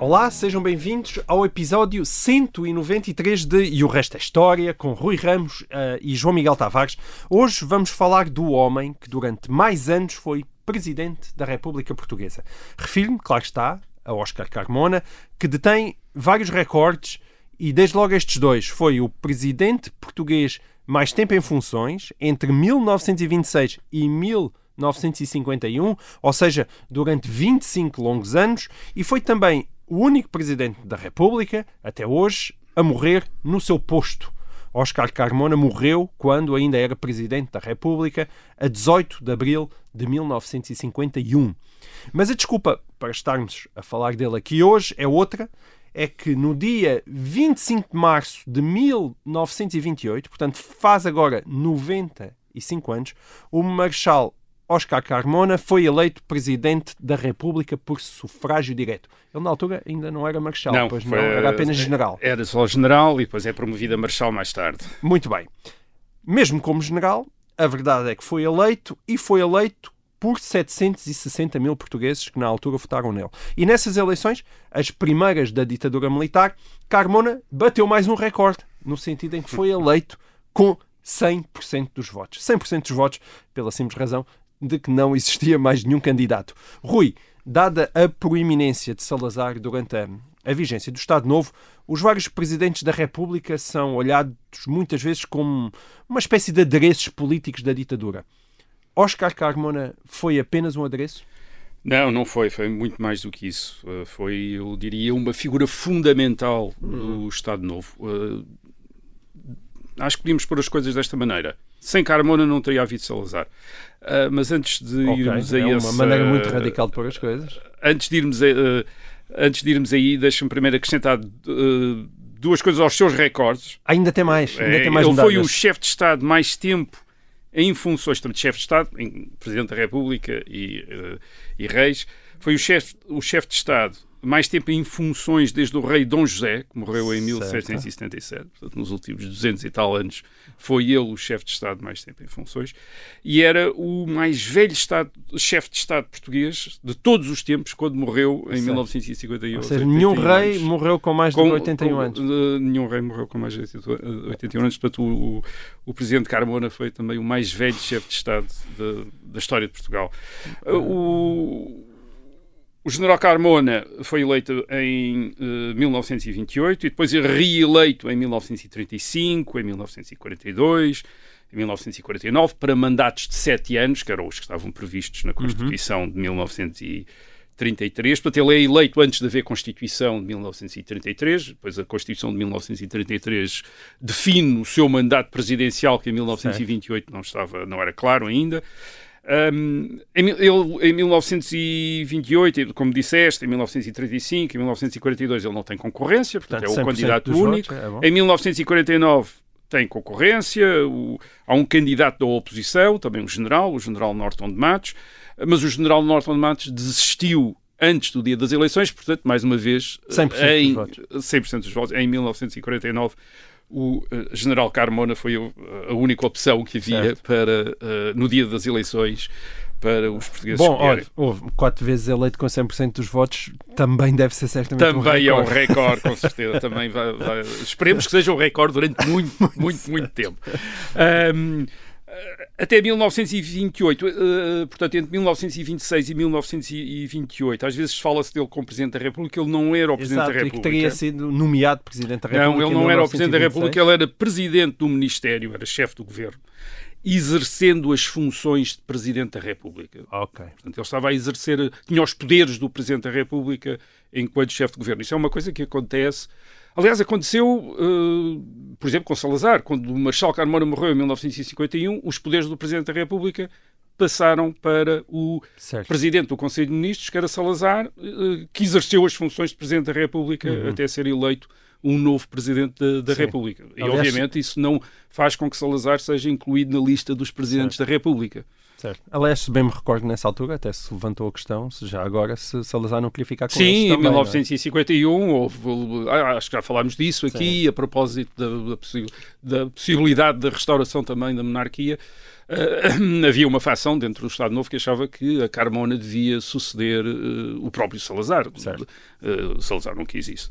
Olá, sejam bem-vindos ao episódio 193 de E o Resto é História, com Rui Ramos eh, e João Miguel Tavares. Hoje vamos falar do homem que durante mais anos foi Presidente da República Portuguesa. Refiro-me, claro está, a Oscar Carmona, que detém vários recordes e desde logo estes dois. Foi o Presidente português mais tempo em funções, entre 1926 e 1951, ou seja, durante 25 longos anos, e foi também o único Presidente da República, até hoje, a morrer no seu posto. Oscar Carmona morreu quando ainda era Presidente da República, a 18 de abril de 1951. Mas a desculpa para estarmos a falar dele aqui hoje é outra, é que no dia 25 de março de 1928, portanto faz agora 95 anos, o Marechal Oscar Carmona foi eleito Presidente da República por sufrágio direto. Ele na altura ainda não era Marechal, Não, pois foi- não, era apenas General. Era só general e depois é promovido a marechal mais tarde. Muito bem. Mesmo como general, a verdade é que foi eleito e foi eleito por 760 mil portugueses que na altura votaram nele. E nessas eleições, as primeiras da ditadura militar, Carmona bateu mais um recorde, no sentido em que foi eleito com 100% dos votos. 100% dos votos, pela simples razão de que não existia mais nenhum candidato. Rui, dada a proeminência de Salazar durante a, a vigência do Estado Novo, os vários presidentes da República são olhados muitas vezes como uma espécie de adereços políticos da ditadura. Oscar Carmona foi apenas um adereço? Não, não foi, foi muito mais do que isso. Uh, Foi, eu diria, uma figura fundamental do Estado Novo. Uh, Acho que podíamos pôr as coisas desta maneira. Sem Carmona não teria havido Salazar. Uh, mas antes de Ok, irmos a é uma maneira muito uh, radical de pôr as coisas. antes de irmos a, eh, antes de irmos aí, deixa-me primeiro acrescentar duas coisas aos seus recordes. Ainda tem mais, ainda Eh, tem mais ele foi o chefe de Estado mais tempo em funções, tanto chefe de Estado, em Presidente da República e, e reis, foi o chefe o chefe de Estado mais tempo em funções desde o rei Dom José, que morreu em Certo. 1777, portanto nos últimos 200 e tal anos foi ele o chefe de Estado mais tempo em funções, e era o mais velho estado, chefe de Estado português de todos os tempos, quando morreu em Certo. 1951. Ou seja, nenhum 81 rei anos. morreu com mais de Com- 81 com- anos. eh, nenhum rei morreu com mais de 81 anos. Portanto, o, o, presidente Carmona foi também o mais velho chefe de Estado da- da história de Portugal. Eh, O, o general Carmona foi eleito em eh, 1928 e depois reeleito em 1935, em 1942, em 1949, para mandatos de sete anos, que eram os que estavam previstos na Constituição de 1933. Portanto, ele é eleito antes de haver Constituição de 1933, depois a Constituição de 1933 define o seu mandato presidencial, que em 1928 não, estava, não era claro ainda. Um, em, ele, em 1928, como disseste, em 1935, em 1942 ele não tem concorrência, portanto, Portanto, é o 100% candidato dos único. votos, é em 1949 tem concorrência, o- há um candidato da oposição, também um general, o general Norton de Matos, mas o general Norton de Matos desistiu antes do dia das eleições, portanto, mais uma vez, 100% dos em votos. 100% dos votos, em 1949 o eh, general Carmona foi o- a única opção que havia Certo. para, eh, no dia das eleições, para os portugueses Bom, olha, houve quatro vezes eleito com 100% dos votos, também deve ser certamente um Também é um recorde. com certeza. Também vai, vai- Esperemos que seja um recorde durante muito, muito, muito tempo. Ahm, até 1928, eh, portanto, entre 1926 e 1928, às vezes fala-se dele como Presidente da República, ele não era o Presidente Exato, da e que República. teria sido nomeado Presidente da República. Não, ele não era o Presidente da 1926. República, ele era Presidente do Ministério, era chefe do Governo, exercendo as funções de Presidente da República. Ok. Portanto, ele estava a exercer, tinha os poderes do Presidente da República enquanto chefe de governo. Isso é uma coisa que acontece. Aliás, aconteceu, eh, por exemplo, com Salazar, quando o Marshal Carmona morreu em 1951, os poderes do Presidente da República passaram para o Certo. Presidente do Conselho de Ministros, que era Salazar, eh, que exerceu as funções de Presidente da República Uhum. até ser eleito um novo Presidente da, da. República. E, Aliás, obviamente, isso não faz com que Salazar seja incluído na lista dos Presidentes da República. Certo. Aliás, se bem me recordo nessa altura, até se levantou a questão, se já agora, se Salazar não queria ficar com Sim, eles em também, não é? 1951 houve, ah, acho que já falámos disso aqui, a propósito da, da possi- da possibilidade da restauração também da monarquia. Ah, havia uma facção dentro do Estado Novo que achava que a Carmona devia suceder ah, o próprio Salazar. Certo. Ah, Salazar não quis isso.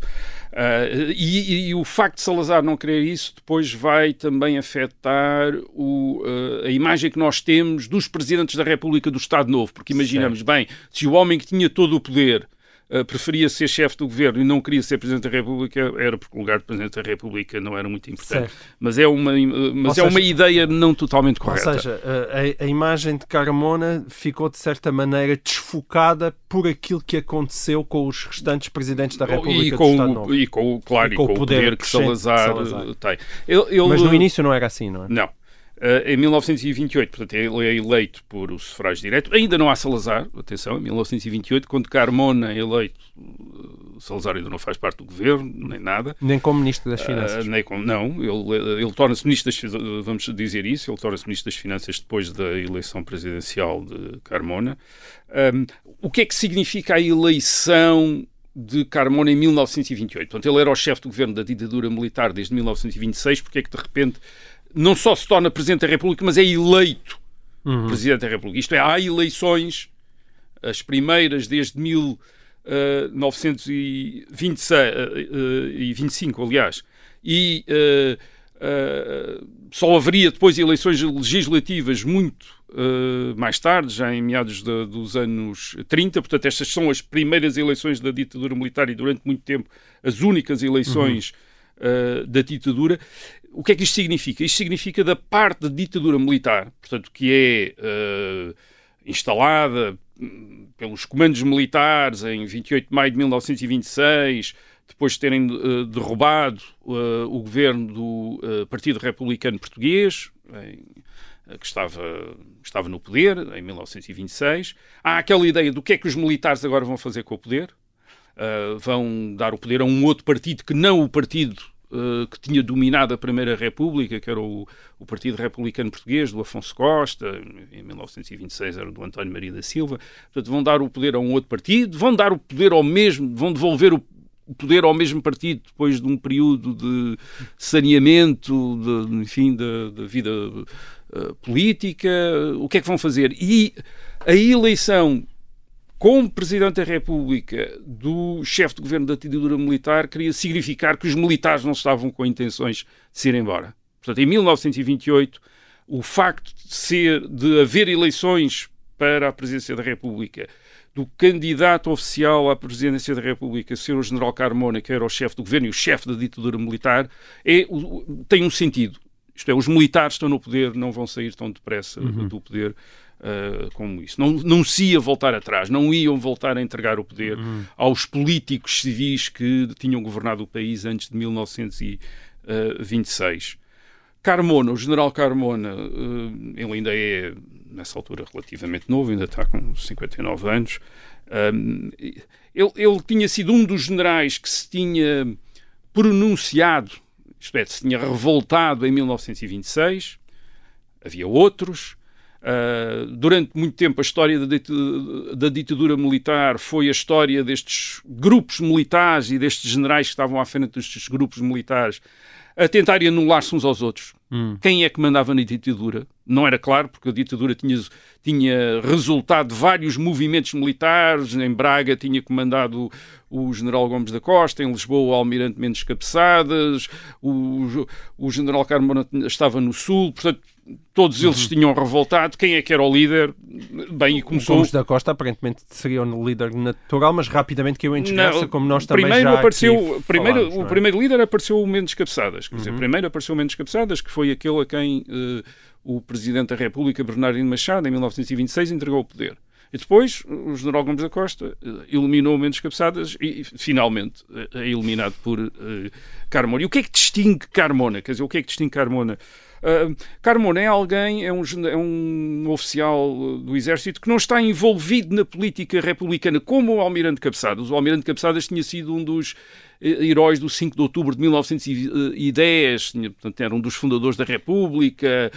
E, e o facto de Salazar não querer isso depois vai também afetar o, a imagem que nós temos dos presidentes da República do Estado Novo, porque imaginamos, bem, se o homem que tinha todo o poder uh, preferia ser chefe do governo e não queria ser Presidente da República, era porque o lugar de Presidente da República não era muito importante. Certo. Mas é uma, uh, mas Ou é uma seja- ideia não totalmente Ou correta. seja, a, a- a imagem de Carmona ficou de certa maneira desfocada por aquilo que aconteceu com os restantes presidentes da República e, com, o- e com, claro, e com, o poder, que crescente de Salazar, Salazar. tem. Ele, ele- Mas no início não era assim, não é? Não. Uh, em 1928, portanto, ele é eleito por o sufrágio direto. Ainda não há Salazar, atenção, em 1928, quando Carmona é eleito, uh, Salazar ainda não faz parte do governo, nem nada. Nem como Ministro das Finanças. Ah, nem com- não, ele, ele torna-se ministro das, vamos dizer isso, ele torna-se ministro das Finanças depois da eleição presidencial de Carmona. Ahm, o que é que significa a eleição de Carmona em 1928? Portanto, ele era o chefe do governo da ditadura militar desde 1926, porque é que de repente não só se torna Presidente da República, mas é eleito Uhum. Presidente da República. Isto é, há eleições, as primeiras desde eh, 1926 eh, eh, e 25, aliás, e eh, eh, só haveria depois eleições legislativas muito eh, mais tarde, já em meados de- dos anos 30. Portanto, estas são as primeiras eleições da ditadura militar e durante muito tempo as únicas eleições eh, da ditadura. O que é que isto significa? Isto significa da parte da ditadura militar, portanto, que é eh, instalada hum, pelos comandos militares em 28 de maio de 1926, depois de terem eh, derrubado eh, o governo do Partido Republicano Português, em- que estava, estava no poder em 1926. Há aquela ideia do que é que os militares agora vão fazer com o poder. Uh, vão dar o poder a um outro partido que não o partido uh, que tinha dominado a Primeira República, que era o, o Partido Republicano Português, do Afonso Costa, em 1926 era do António Maria da Silva. Portanto, vão dar o poder a um outro partido, vão dar o poder ao mesmo, vão devolver o o poder ao mesmo partido depois de um período de saneamento, de, enfim, da, da vida uh, política. O que é que vão fazer? E a eleição como Presidente da República do chefe de governo da ditadura militar queria significar que os militares não estavam com intenções de se ir embora. Portanto, em 1928, o facto de, ser, de haver eleições para a presidência da República, do candidato oficial à presidência da República ser o general Carmona, que era o chefe do governo e o chefe da ditadura militar, é, tem um sentido. Isto é, os militares estão no poder, não vão sair tão depressa do poder uh, como isso. Não, não se ia voltar atrás, não iam voltar a entregar o poder aos políticos civis que tinham governado o país antes de 1926. Carmona, o general Carmona, uh, ele ainda é, nessa altura, relativamente novo, ainda está com 59 anos. Um, ele, ele tinha sido um dos generais que se tinha pronunciado, isto é, se tinha revoltado em 1926. Havia outros. Uh, durante muito tempo, a história da, dit- da ditadura militar foi a história destes grupos militares e destes generais que estavam à frente destes grupos militares a tentarem anular-se uns aos outros. Quem é que mandava na ditadura? Não era claro, porque a ditadura tinha, tinha resultado de vários movimentos militares. Em Braga tinha comandado o general Gomes da Costa, em Lisboa o almirante Mendes Cabeçadas, o, o general Carmona estava no Sul, portanto, todos eles tinham revoltado. Quem é que era o líder? Bem, e começou... Gomes da Costa aparentemente seria o líder natural, mas rapidamente caiu em desgraça, Não, como nós também primeiro já apareceu, primeiro, o é? Uhum. primeiro líder apareceu o Mendes Cabeçadas. Quer dizer, primeiro apareceu o Mendes Cabeçadas, que foi aquele a quem eh, o Presidente da República, Bernardino Machado, em 1926, entregou o poder. E depois, o General Gomes da Costa eh, eliminou o Mendes Cabeçadas e, finalmente, eh, é eliminado por eh, Carmona. E o que é que distingue Carmona? Quer dizer, o que é que distingue Carmona Carmona é alguém, é um, é um oficial do Exército que não está envolvido na política republicana como o Almirante Cabeçadas. O Almirante Cabeçadas tinha sido um dos eh, heróis do 5 de outubro de 1910, tinha, portanto, era um dos fundadores da República,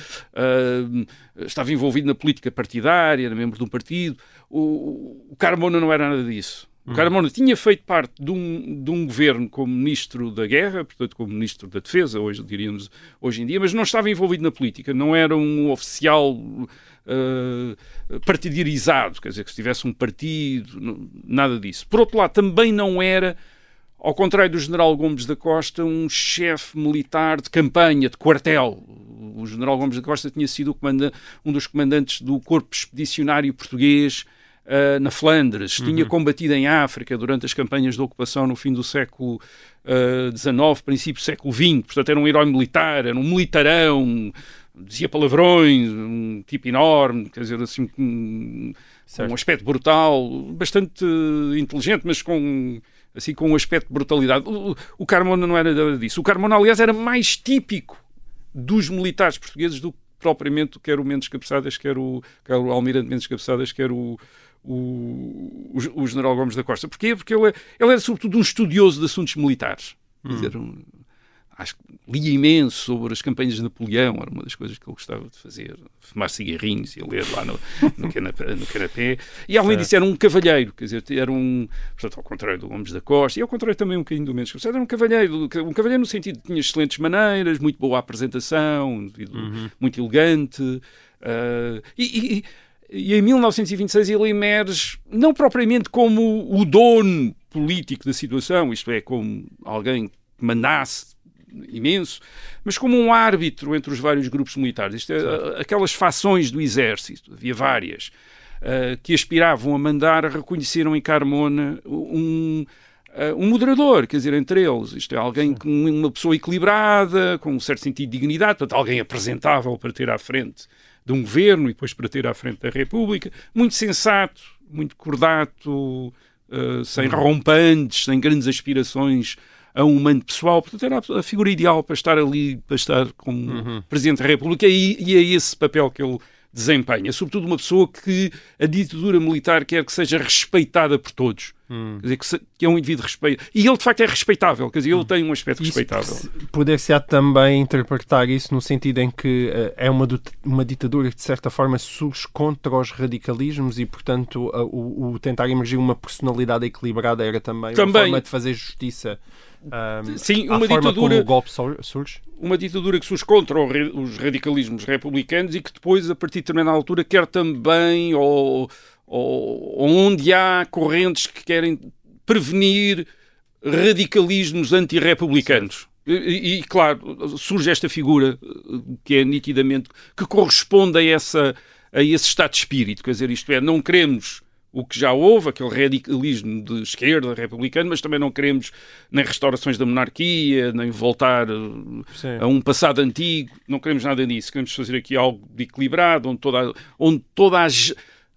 estava envolvido na política partidária, era membro de um partido. O Carmona não era nada disso. O Carmona tinha feito parte de um, de um governo como ministro da guerra, portanto, como ministro da defesa, hoje diríamos hoje em dia, mas não estava envolvido na política, não era um oficial uh, partidarizado, quer dizer, que se tivesse um partido, nada disso. Por outro lado, também não era, ao contrário do general Gomes da Costa, um chefe militar de campanha, de quartel. O general Gomes da Costa tinha sido um dos comandantes do corpo expedicionário português uh, na Flandres, uhum. tinha combatido em África durante as campanhas de ocupação no fim do século XIX, uh, princípio do século XX, portanto era um herói militar, era um militarão, dizia palavrões, um tipo enorme, quer dizer, assim, um, um aspecto brutal, bastante inteligente, mas com assim com um aspecto de brutalidade. O, o Carmona não era nada disso. O Carmona, aliás, era mais típico dos militares portugueses do que propriamente quer o Mendes Cabeçadas, quer o, quer o Almirante Mendes Cabeçadas, quer o, o, o, o, general Gomes da Costa. Porquê? Porque ele, ele era sobretudo um estudioso de assuntos militares. Hum. Dizer, um, acho que lia imenso sobre as campanhas de Napoleão, era uma das coisas que ele gostava de fazer, fumar cigarrinhos e ler lá no, no, canapé, no canapé. E além disso era um cavalheiro, quer dizer, era um, portanto, ao contrário do Gomes da Costa, e ao contrário também um bocadinho do Mendes Costa, era um cavalheiro, um cavalheiro no sentido de que tinha excelentes maneiras, muito boa apresentação, uhum. muito elegante, uh, e, e e em 1926 ele emerge não propriamente como o dono político da situação, isto é, como alguém que mandasse imenso, mas como um árbitro entre os vários grupos militares. Isto é, aquelas fações do exército, havia várias, uh, que aspiravam a mandar, reconheceram em Carmona um, uh, um moderador, quer dizer, entre eles. Isto é alguém com uma pessoa equilibrada, com um certo sentido de dignidade, portanto, alguém apresentável para ter à frente de um governo e depois para ter à frente da República, muito sensato, muito cordato, uh, sem uhum. rompantes, sem grandes aspirações a um humano pessoal. Portanto, era a figura ideal para estar ali, para estar como uhum. Presidente da República e, e é esse papel que ele desempenha. Sobretudo uma pessoa que a ditadura militar quer que seja respeitada por todos. Hum. Quer dizer, que, se, que, é um indivíduo respeito. E ele, de facto, é respeitável. Quer dizer, ele hum. tem um aspecto isso respeitável. Poder-se-á também interpretar isso no sentido em que uh, é uma, uma ditadura que, de certa forma, surge contra os radicalismos e, portanto, uh, o, o, tentar emergir uma personalidade equilibrada era também, também. uma forma de fazer justiça. Um, Sim, uma ditadura. o golpe surge? Uma ditadura que surge contra os radicalismos republicanos e que depois, a partir de determinada altura, quer também, ou, ou, onde há correntes que querem prevenir radicalismos antirrepublicanos. E, e, claro, surge esta figura que é nitidamente que corresponde a, essa, a esse estado de espírito. Quer dizer, isto é, não queremos o que já houve, aquele radicalismo de esquerda republicano, mas também não queremos nem restaurações da monarquia, nem voltar Sim. a um passado antigo, não queremos nada disso. Queremos fazer aqui algo de equilibrado, onde toda, onde toda a,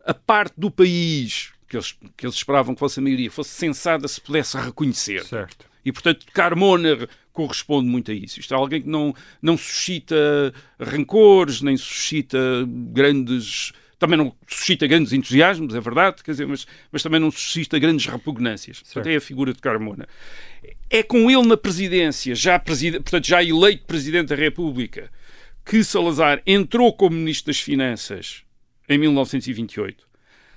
a parte do país que eles, que eles esperavam que fosse a maioria fosse sensada, se pudesse reconhecer. Certo. E, portanto, Carmona corresponde muito a isso. Isto é alguém que não, não suscita rancores, nem suscita grandes também não suscita grandes entusiasmos, é verdade, quer dizer, mas, mas também não suscita grandes repugnâncias. Certo. Portanto, é a figura de Carmona. É com ele na presidência, já, preside, portanto, já eleito Presidente da República, que Salazar entrou como Ministro das Finanças em 1928. Uh,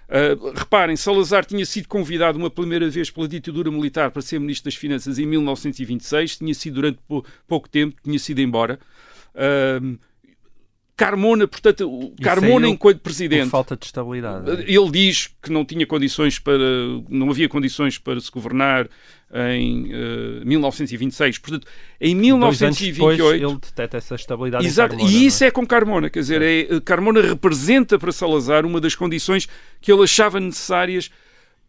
ah, reparem, Salazar tinha sido convidado uma primeira vez pela ditadura militar para ser Ministro das Finanças em 1926, tinha sido durante pouco tempo, tinha sido embora. Uh, Carmona, portanto, o Carmona enquanto presidente. Falta de estabilidade. É? Ele diz que não tinha condições para. não havia condições para se governar em uh, eh, 1926. Portanto, em 1928. Depois ele detecta essa estabilidade. Exato, Carmona, e isso é? é? com Carmona. Quer dizer, é, eh, Carmona representa para Salazar uma das condições que ele achava necessárias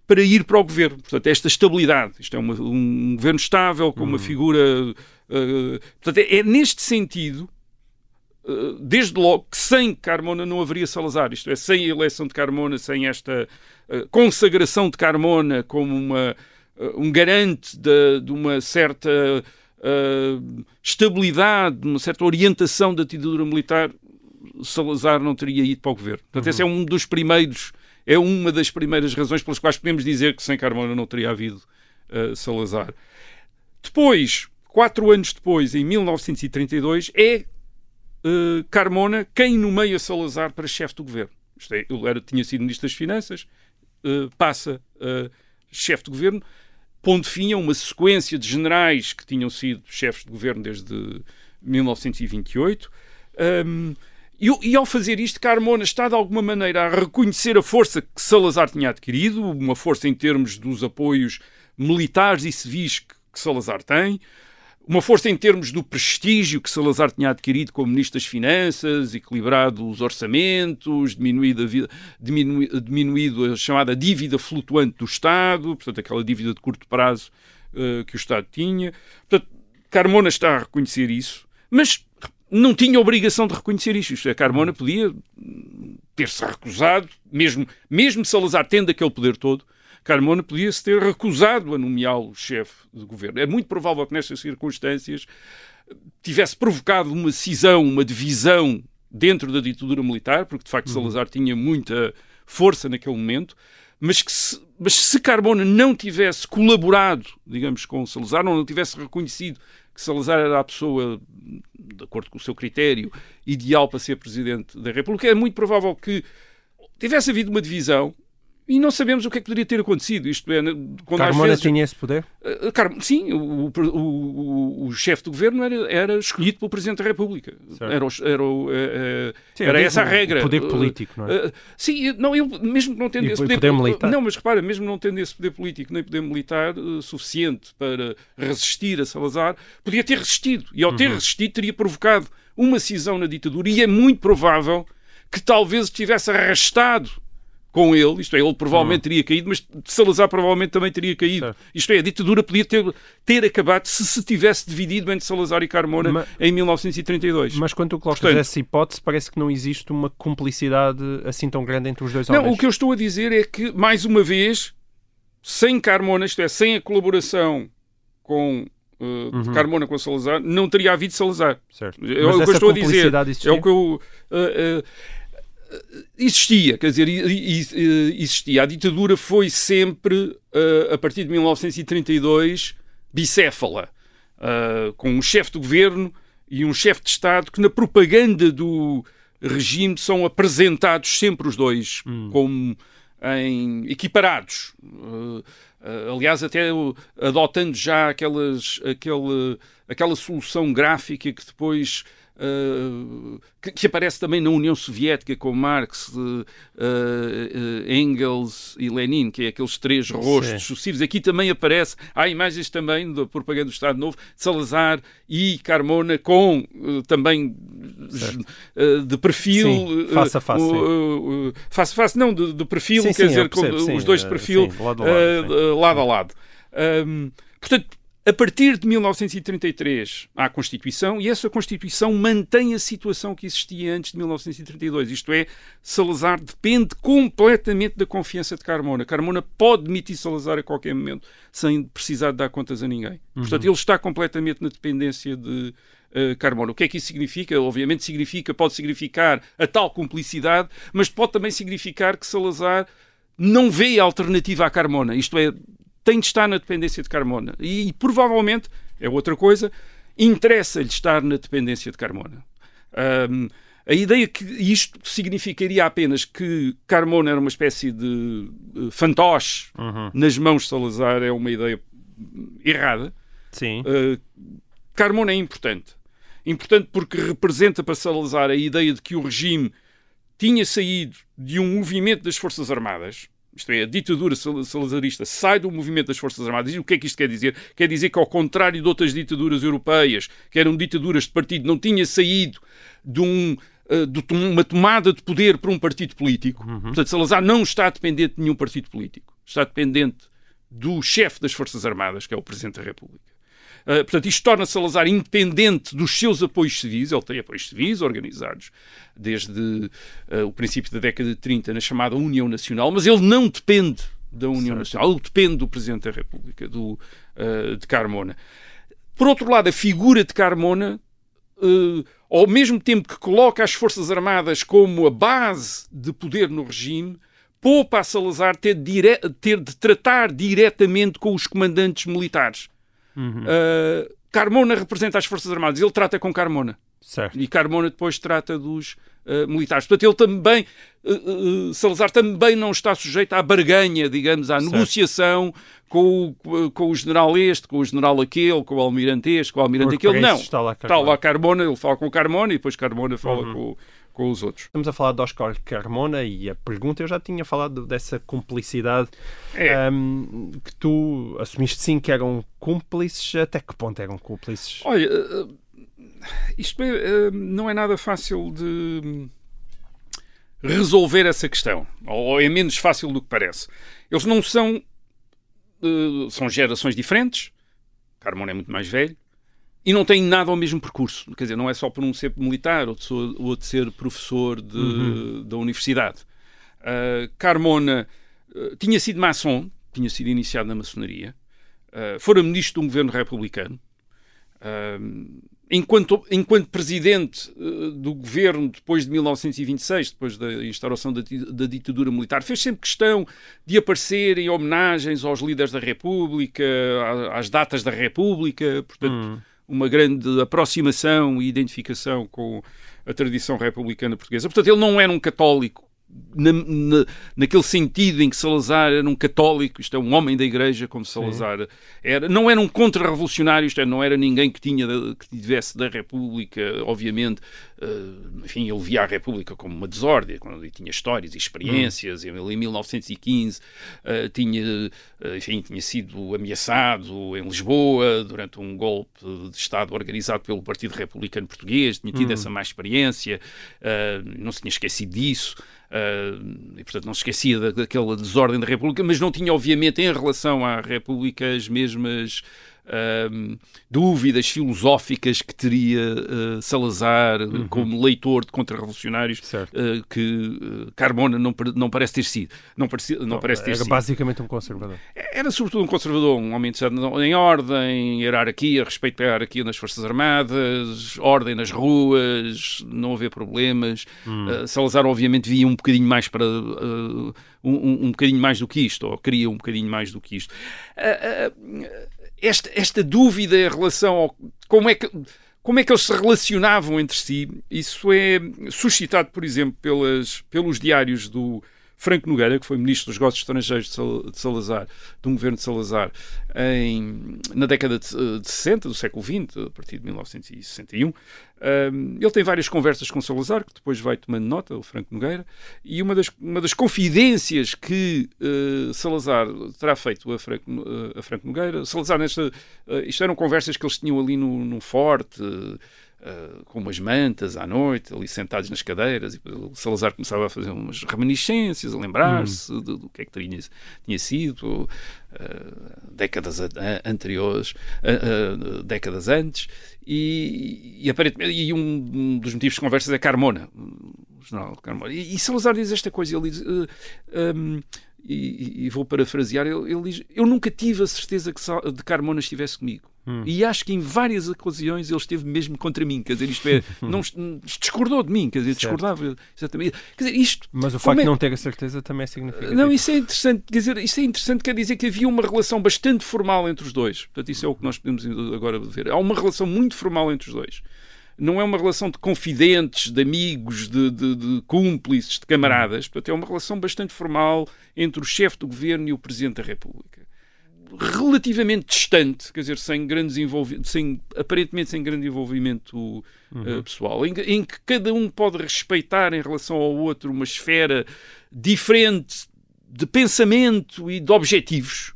para ir para o governo. Portanto, esta estabilidade. Isto é uma, um governo estável, com hum. uma figura. Uh, portanto, é, é neste sentido desde logo que sem Carmona não haveria Salazar, isto é, sem a eleição de Carmona, sem esta uh, consagração de Carmona como uma, uh, um garante de, de uma certa uh, estabilidade, uma certa orientação da ditadura militar, Salazar não teria ido para o governo. Portanto, Uhum. esse é um dos primeiros, é uma das primeiras razões pelas quais podemos dizer que sem Carmona não teria havido uh, Salazar. Depois, quatro anos depois, em 1932, é uh, Carmona quem nomeia Salazar para chefe do governo. Isto é, ele era, tinha sido ministro das Finanças, uh, passa a chefe de governo, pondo fim a uma sequência de generais que tinham sido chefes de governo desde 1928. Um, e, e, ao fazer isto, Carmona está de alguma maneira a reconhecer a força que Salazar tinha adquirido, uma força em termos dos apoios militares e civis que, que Salazar tem, uma força em termos do prestígio que Salazar tinha adquirido como Ministro das Finanças, equilibrado os orçamentos, diminuído a, vida, diminu, diminuído a chamada dívida flutuante do Estado, portanto, aquela dívida de curto prazo uh, que o Estado tinha. Portanto, Carmona está a reconhecer isso, mas não tinha obrigação de reconhecer isto. É, Carmona podia ter-se recusado, mesmo, mesmo Salazar tendo aquele poder todo, Carmona podia-se ter recusado a nomeá-lo chefe de governo. É muito provável que nestas circunstâncias tivesse provocado uma cisão, uma divisão dentro da ditadura militar, porque de facto Salazar tinha muita força naquele momento, mas que se, mas se Carmona não tivesse colaborado, digamos, com Salazar, não, não tivesse reconhecido que Salazar era a pessoa, de acordo com o seu critério, ideal para ser presidente da República, é muito provável que tivesse havido uma divisão e não sabemos o que é que poderia ter acontecido. Isto é, quando Carmona vezes, tinha esse poder? Uh, Car sim, o, o, o, o chefe do governo era, era, escolhido pelo Presidente da República. Certo. Era, o, era, o, uh, sim, era essa a regra. Poder político, não é? Uh, sim, não, eu, mesmo que não tendo E esse poder, poder militar? Não, mas repara, mesmo não tendo esse poder político nem poder militar suficiente para resistir a Salazar, podia ter resistido. E ao ter Uhum. resistido, teria provocado uma cisão na ditadura. E é muito provável que talvez tivesse arrastado com ele, isto é, ele provavelmente teria caído, mas Salazar provavelmente também teria caído. Certo. Isto é, a ditadura podia ter, ter acabado se se tivesse dividido entre Salazar e Carmona Ma- em 1932. Mas quando tu colocas Portanto- essa hipótese, parece que não existe uma cumplicidade assim tão grande entre os dois Não, homens. o que eu estou a dizer é que, mais uma vez, sem Carmona, isto é, sem a colaboração com uh, de Carmona com Salazar, não teria havido Salazar. Certo. É Mas o que eu estou a dizer. É o que eu. uh, uh, existia, quer dizer, existia. A ditadura foi sempre, uh, a partir de 1932, bicéfala, uh, com um chefe de governo e um chefe de Estado que, na propaganda do regime, são apresentados sempre os dois como em, equiparados. Uh, aliás, até adotando já aquelas, aquele, aquela solução gráfica que depois uh, que, que aparece também na União Soviética com Marx, uh, Engels e Lenin, que é aqueles três rostos Sim. sucessivos. Aqui também aparece, há imagens também da propaganda do Estado Novo, de Salazar e Carmona com também de perfil Sim, face a face, face a face, não, de, de perfil, Sim, quer sim, dizer, com percebo, os dois de perfil lado a lado, lado a lado. Um, portanto, a partir de 1933 há a Constituição e essa Constituição mantém a situação que existia antes de 1932. Isto é, Salazar depende completamente da confiança de Carmona. Carmona pode demitir Salazar a qualquer momento sem precisar de dar contas a ninguém. Portanto, ele está completamente na dependência de uh, Carmona. O que é que isso significa? Obviamente significa, pode significar a tal cumplicidade, mas pode também significar que Salazar não vê alternativa à Carmona. Isto é, tem de estar na dependência de Carmona. E, e provavelmente, é outra coisa, interessa-lhe estar na dependência de Carmona. Ahm, a ideia que isto significaria apenas que Carmona era uma espécie de uh, fantoche nas mãos de Salazar é uma ideia errada. Sim. Uh, Carmona é importante. Importante porque representa para Salazar a ideia de que o regime tinha saído de um movimento das Forças Armadas, isto é, a ditadura sal- salazarista sai do movimento das Forças Armadas. E o que é que isto quer dizer? Quer dizer que, ao contrário de outras ditaduras europeias, que eram ditaduras de partido, não tinha saído de um eh, de uma tomada de poder por um partido político. Portanto, Salazar não está dependente de nenhum partido político. Está dependente do chefe das Forças Armadas, que é o Presidente da República. Uh, portanto, isto torna Salazar independente dos seus apoios civis. Ele tem apoios civis organizados desde uh, o princípio da década de 30 na chamada União Nacional, mas ele não depende da União Nacional, ele depende do Presidente da República, do, uh, de Carmona. Por outro lado, a figura de Carmona, eh, ao mesmo tempo que coloca as Forças Armadas como a base de poder no regime, poupa a Salazar ter ter de tratar diretamente com os comandantes militares. Uh, Carmona representa as Forças Armadas, ele trata com Carmona. Certo. E Carmona depois trata dos uh, militares. Portanto, ele também, uh, uh, Salazar também não está sujeito à barganha, digamos, à Certo. negociação com o, com o general este, com o general aquele, com o almirante este, com o almirante Porque aquele. Não. está lá Está Carmona. lá Carmona, ele fala com Carmona e depois Carmona fala Uhum. com, com os outros. Estamos a falar de Oscar Carmona e a pergunta, eu já tinha falado dessa cumplicidade É. ahm, que tu assumiste sim que eram cúmplices. Até que ponto eram cúmplices? Olha, uh, isto é, uh, não é nada fácil de hum, resolver essa questão, ou é menos fácil do que parece. Eles não são. são gerações diferentes. Carmona é muito mais velho. E não têm nada ao mesmo percurso. Quer dizer, não é só por um ser militar ou de, ou de ser professor de- da universidade. Uh, Carmona uh, tinha sido maçom, tinha sido iniciado na maçonaria, uh, fora ministro de um governo republicano. Enquanto, enquanto presidente do governo depois de 1926, depois da instauração da, da ditadura militar, fez sempre questão de aparecer em homenagens aos líderes da República, às datas da República, portanto, uma grande aproximação e identificação com a tradição republicana portuguesa. Portanto, ele não era um católico na, na- naquele sentido em que Salazar era um católico, isto é, um homem da igreja, como Salazar era. Não era um contra-revolucionário, isto é, não era ninguém que, tinha, que tivesse da República, obviamente. Eh, enfim, ele via a República como uma desordem, quando ele tinha histórias e experiências. Ele, em 1915, eh, tinha, eh, enfim, tinha sido ameaçado em Lisboa durante um golpe de Estado organizado pelo Partido Republicano Português, tinha tido essa má experiência, não se tinha esquecido disso. Uh, e portanto não se esquecia da- daquela desordem da República, mas não tinha, obviamente, em relação à República, as mesmas dúvidas filosóficas que teria uh, Salazar uh, como leitor de contra-revolucionários uh, que uh, Carmona não, não parece ter sido. Não, parece, não parece ter Era sido. basicamente um conservador. Era sobretudo um conservador, um homem em ordem, hierarquia, respeito pela hierarquia nas Forças Armadas, ordem nas ruas, não haver problemas. Uh, Salazar, obviamente, via um bocadinho mais para. um, um- um bocadinho mais do que isto, ou queria um bocadinho mais do que isto. Uh, uh, esta, esta dúvida em relação ao. Como é que. Como é que eles se relacionavam entre si? Isso é suscitado, por exemplo, pelas, pelos diários do Franco Nogueira, que foi ministro dos Negócios Estrangeiros de Sal- de Salazar, de um governo de Salazar, em, na década de, de 60, do século XX, a partir de 1961. Um, ele tem várias conversas com Salazar, que depois vai tomando nota, o Franco Nogueira, e uma das, uma das confidências que eh, Salazar terá feito a Franco, eh, a Franco Nogueira, Salazar, nesta, eh, isto eram conversas que eles tinham ali no forte, eh, com umas mantas à noite, ali sentados nas cadeiras, e o Salazar começava a fazer umas reminiscências, a lembrar-se do, do que é que tinha, tinha sido, eh, décadas a- anteriores, eh, décadas antes, e, e, aparentemente, e um, um dos motivos de conversas é Carmona, o general Carmona. E, e Salazar diz esta coisa, ele diz, um, e, e vou parafrasear, ele, ele diz, eu nunca tive a certeza que de Carmona estivesse comigo. E acho que em várias ocasiões ele esteve mesmo contra mim, quer dizer, isto é, não discordou de mim, quer dizer, discordava exatamente. Quer dizer, isto Mas o facto é de não ter a certeza também é significativo. não, isso é interessante, quer dizer, isso é interessante, quer dizer que havia uma relação bastante formal entre os dois. Portanto, isso é o que nós podemos agora ver. Há uma relação muito formal entre os dois. Não é uma relação de confidentes, de amigos, de, de- de cúmplices, de camaradas. Portanto, é uma relação bastante formal entre o chefe do governo e o presidente da República. Relativamente distante, quer dizer, sem grandes envolvimentos, sem, aparentemente sem grande envolvimento eh, pessoal, em, que- em que cada um pode respeitar em relação ao outro uma esfera diferente de pensamento e de objetivos.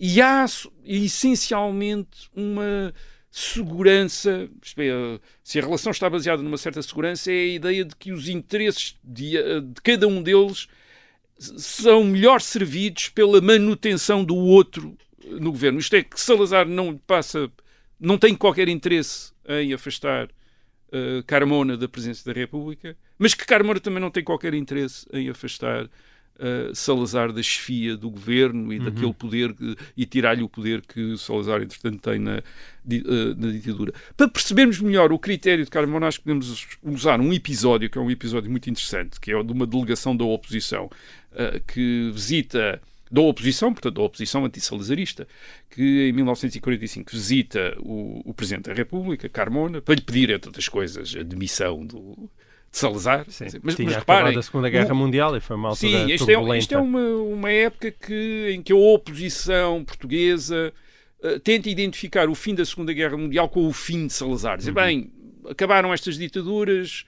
E há essencialmente uma segurança. é, se a relação está baseada numa certa segurança, é a ideia de que os interesses de, eh, de cada um deles são melhor servidos pela manutenção do outro eh, no governo. Isto é, que Salazar não passa, não tem qualquer interesse em afastar eh, Carmona da presidência da República, mas que Carmona também não tem qualquer interesse em afastar uh, Salazar da chefia do governo e daquele poder que- e tirar-lhe o poder que Salazar, entretanto, tem na, di- uh, na ditadura. Para percebermos melhor o critério de Carmona, acho que podemos usar um episódio, que é um episódio muito interessante, que é o de uma delegação da oposição uh, que visita da oposição, portanto, da oposição antissalazarista, que em 1945 visita o, o Presidente da República, Carmona, para lhe pedir, entre outras coisas, a demissão do, de Salazar. Sim, mas, tinha mas reparem, a Segunda Guerra o- Mundial e foi uma altura Sim, isto é, turbulenta. isto é uma, uma época que, em que a oposição portuguesa eh, tenta identificar o fim da Segunda Guerra Mundial com o fim de Salazar. Uhum. Dizer, bem, acabaram estas ditaduras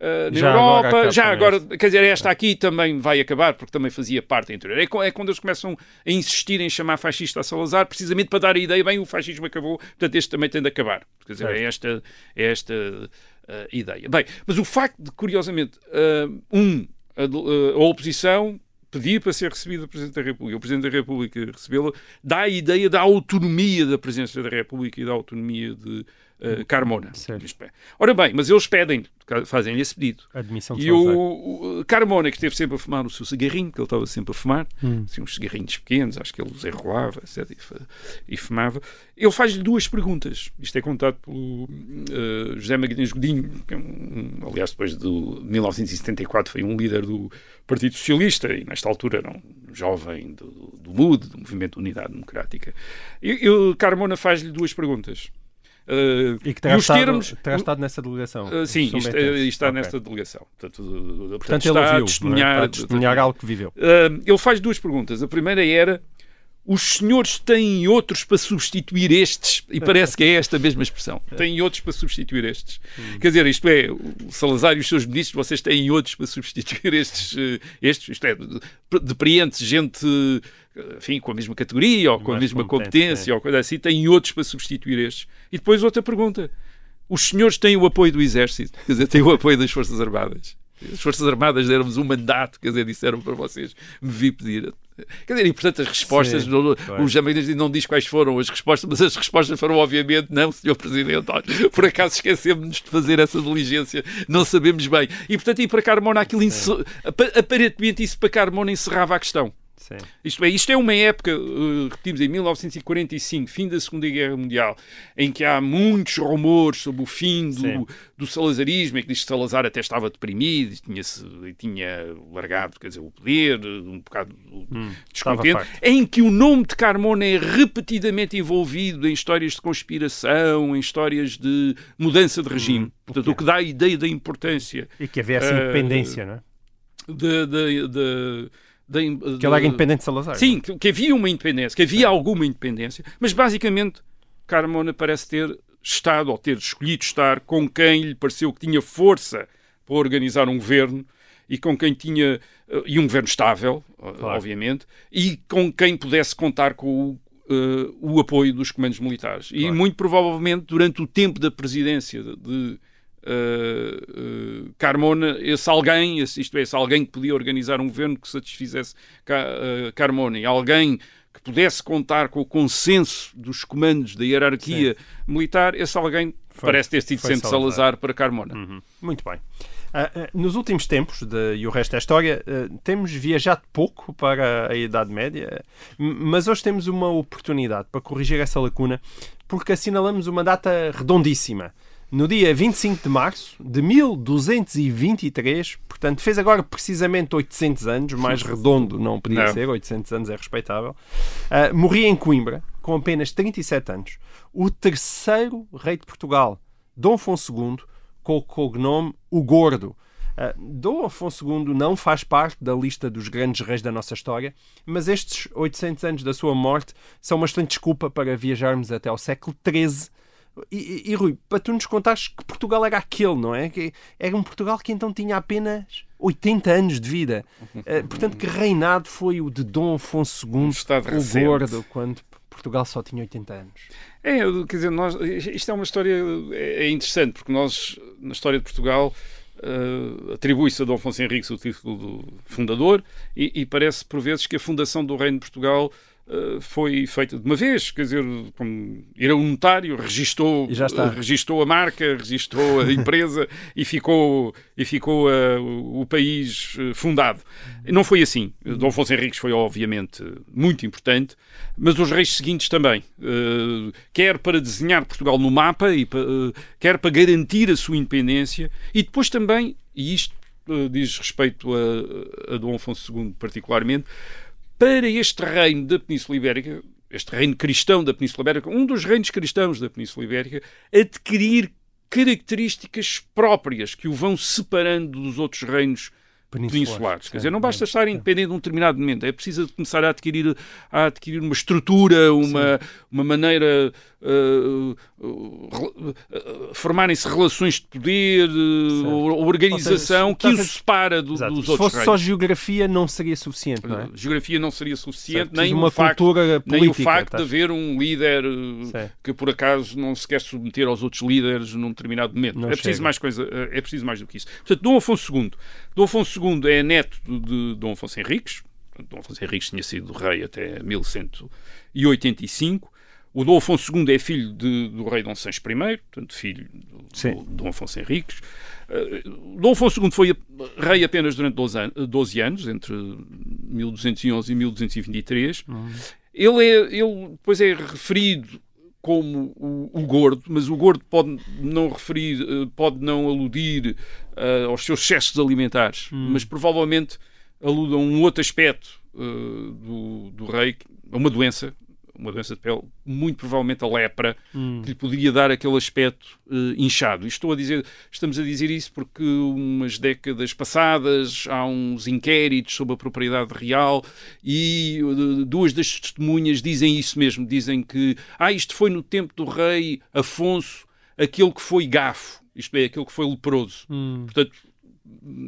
eh, na Já agora Europa, acaba já agora, quer dizer, esta aqui também vai acabar, porque também fazia parte da interior. É, é quando eles começam a insistir em chamar fascista a Salazar, precisamente para dar a ideia, bem, o fascismo acabou, portanto este também tem de acabar. Quer dizer, é esta, é esta eh, ideia. Bem, mas o facto de, curiosamente, eh, um, a, a oposição pedir para ser recebido do Presidente da República, o Presidente da República recebê-lo, dá a ideia da autonomia da Presidência da República e da autonomia de eh, Carmona. Isto é. Ora bem, mas eles pedem, fazem-lhe esse pedido. Admissão de E o, o Carmona, que esteve sempre a fumar o seu cigarrinho, que ele estava sempre a fumar, Hum. assim, uns cigarrinhos pequenos, acho que ele os enrolava etc, e, fumava, ele faz-lhe duas perguntas. Isto é contado pelo eh, José Magalhães Godinho, que é um, aliás, depois de 1974 foi um líder do Partido Socialista e, nesta altura, era um jovem do, do MUD, do Movimento de Unidade Democrática. E, e o Carmona faz-lhe duas perguntas. Eh, E que terá, os estado, termos, terá estado nessa delegação. Uh, sim, São isto, uh, está Ok. nesta delegação. Portanto, uh, portanto, Portanto, ele está a ouviu, testemunhar. é? Está a testemunhar algo que viveu. Uh, ele faz duas perguntas. A primeira era: os senhores têm outros para substituir estes? E parece que é esta a mesma expressão. Têm outros para substituir estes. Quer dizer, isto é, o Salazar e os seus ministros, vocês têm outros para substituir estes, uh, estes isto é, de- depreende gente, uh, enfim, com a mesma categoria ou com a Mais mesma competente, competência ou coisa assim, têm outros para substituir estes. E depois outra pergunta. Os senhores têm o apoio do Exército, quer dizer, têm o apoio das Forças Armadas. As Forças Armadas deram-vos um mandato, quer dizer, disseram para vocês me vir pedir. Quer dizer, e portanto as respostas, Sim, não- claro. o Jamaínas não diz quais foram as respostas, mas as respostas foram obviamente não, Sr. Presidente, olha, por acaso esquecemos-nos de fazer essa diligência, não sabemos bem. E portanto, e para Carmona aquilo, encer- aparentemente isso para Carmona encerrava a questão. Sim. Isto é, isto é uma época, eh, repetimos, em 1945, fim da Segunda Guerra Mundial, em que há muitos rumores sobre o fim Sim. do, do salazarismo, em que diz que Salazar até estava deprimido, e tinha, tinha largado quer dizer, o poder, um bocado descontente, estava farto. em que o nome de Carmona é repetidamente envolvido em histórias de conspiração, em histórias de mudança de regime. Portanto, o que dá a ideia da importância E que havia essa Eh, independência, não é? de, de, de, Que ele era de- independente de Salazar. Sim, que, que havia uma independência, que havia alguma independência, mas basicamente Carmona parece ter estado, ou ter escolhido estar, com quem lhe pareceu que tinha força para organizar um governo e com quem tinha, eh, e um governo estável, eh, obviamente, e com quem pudesse contar com o, eh, o apoio dos comandos militares. E Claro. muito provavelmente durante o tempo da presidência de, de, eh, eh, Carmona, esse alguém, esse, isto é, esse alguém que podia organizar um governo que satisfizesse eh, Carmona e alguém que pudesse contar com o consenso dos comandos da hierarquia militar, esse alguém parece ter sido foi sempre Salazar. Salazar para Carmona. Muito bem. Ah, ah, nos últimos tempos, de- e o resto é história, ah, temos viajado pouco para a Idade Média, mas hoje temos uma oportunidade para corrigir essa lacuna, porque assinalamos uma data redondíssima. No dia 25 de março de 1223, portanto, fez agora precisamente 800 anos, mais redondo não podia Não. ser, 800 anos é respeitável, ah, morria em Coimbra, com apenas 37 anos, o terceiro rei de Portugal, Dom Afonso II, com o cognome O Gordo. Ah, Dom Afonso II não faz parte da lista dos grandes reis da nossa história, mas estes 800 anos da sua morte são uma excelente desculpa para viajarmos até ao século XIII. E, e- e, Rui, para tu nos contares que Portugal era aquele, não é? Que era um Portugal que então tinha apenas 80 anos de vida. Ah, portanto, que reinado foi o de Dom Afonso II, estado o recente. Gordo, quando Portugal só tinha 80 anos. É, quer dizer, nós, isto é uma história é é interessante, porque nós, na história de Portugal, eh, atribui-se a Dom Afonso Henriques o título do fundador e, e parece, por vezes, que a fundação do Reino de Portugal Uh, foi feita de uma vez, quer dizer, como ir a um notário, registou, registou a marca, registou a empresa e ficou, e ficou uh, o, o país uh, fundado. Não foi assim. Dom Afonso Henriques foi, obviamente, muito importante, mas os reis seguintes também. Uh, quer para desenhar Portugal no mapa, e quer para garantir a sua independência, e depois também, e isto diz respeito a, a Dom Afonso II particularmente, para este reino da Península Ibérica, este reino cristão da Península Ibérica, um dos reinos cristãos da Península Ibérica, adquirir características próprias que o vão separando dos outros reinos peninsulares. Quer dizer, não basta estar independente num determinado momento, é preciso começar a adquirir, a adquirir uma estrutura, uma, uma maneira. uh, uh, uh, formarem-se relações de poder, ou organização Ou seja, que o estás a- separa do- dos Se outros fosse só geografia, não seria suficiente, não é? Geografia não seria suficiente, Certo, nem preciso o, uma facto, cultura nem o política, facto de estás- haver um líder que por acaso não se quer submeter aos outros líderes num determinado momento. Não é preciso mais coisa, é preciso mais do que isso. Portanto, Dom Afonso II. Dom Afonso II é neto de, Dom Afonso Henriques. Dom Afonso Henriques tinha sido rei até 1185. O Dom Afonso II é filho de- do rei Dom Sancho I, portanto, filho do, do Dom Afonso Henriques. Uh, Dom Afonso II foi rei apenas durante 12 anos, 12 anos entre 1211 e 1223. Ele, é, ele depois é referido como o, o gordo, mas o gordo pode não referir, eh, pode não aludir eh, aos seus excessos alimentares, mas provavelmente alude a um outro aspecto eh, do, do rei, a uma doença, uma doença de pele, muito provavelmente a lepra, que lhe poderia dar aquele aspecto eh, inchado. E estou a dizer, estamos a dizer isso porque umas décadas passadas há uns inquéritos sobre a propriedade real e eh, duas das testemunhas dizem isso mesmo, dizem que ah, isto foi no tempo do rei Afonso, aquele que foi gafo, isto é, aquele que foi leproso. Portanto,